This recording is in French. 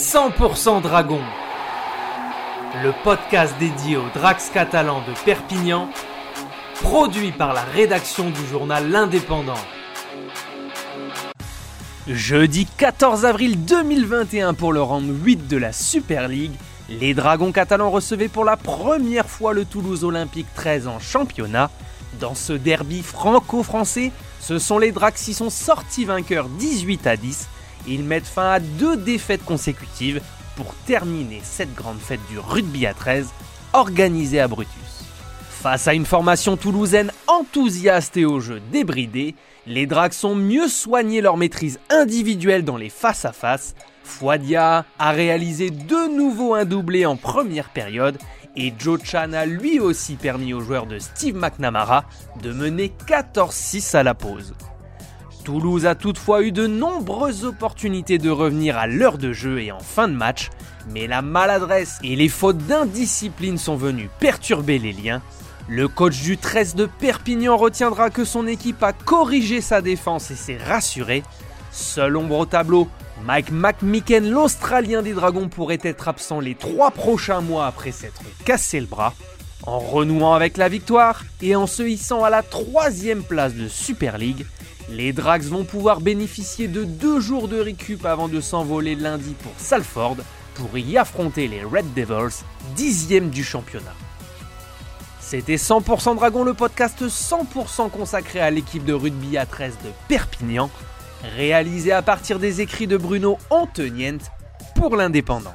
100% Dragon, le podcast dédié aux Drax catalans de Perpignan, produit par la rédaction du journal L'Indépendant. Jeudi 14 avril 2021 pour le round 8 de la Super League, les Dragons catalans recevaient pour la première fois le Toulouse Olympique 13 en championnat. Dans ce derby franco-français, ce sont les Drax qui sont sortis vainqueurs 18 à 10 ils mettent fin à deux défaites consécutives pour terminer cette grande fête du rugby à 13 organisée à Brutus. Face à une formation toulousaine enthousiaste et au jeu débridé, les Dracs ont mieux soigné leur maîtrise individuelle dans les face-à-face. Fouadia a réalisé de nouveau un doublé en première période et Joe Chan a lui aussi permis aux joueurs de Steve McNamara de mener 14-6 à la pause. Toulouse a toutefois eu de nombreuses opportunités de revenir à l'heure de jeu et en fin de match, mais la maladresse et les fautes d'indiscipline sont venues perturber les liens. Le coach du 13 de Perpignan retiendra que son équipe a corrigé sa défense et s'est rassuré. Seul ombre au tableau, Mike McMicken, l'Australien des Dragons, pourrait être absent les trois prochains mois après s'être cassé le bras. En renouant avec la victoire et en se hissant à la troisième place de Super League, les Drags vont pouvoir bénéficier de deux jours de récup avant de s'envoler lundi pour Salford pour y affronter les Red Devils, dixième du championnat. C'était 100% Dragon, le podcast 100% consacré à l'équipe de rugby à 13 de Perpignan, réalisé à partir des écrits de Bruno Antonient pour l'Indépendant.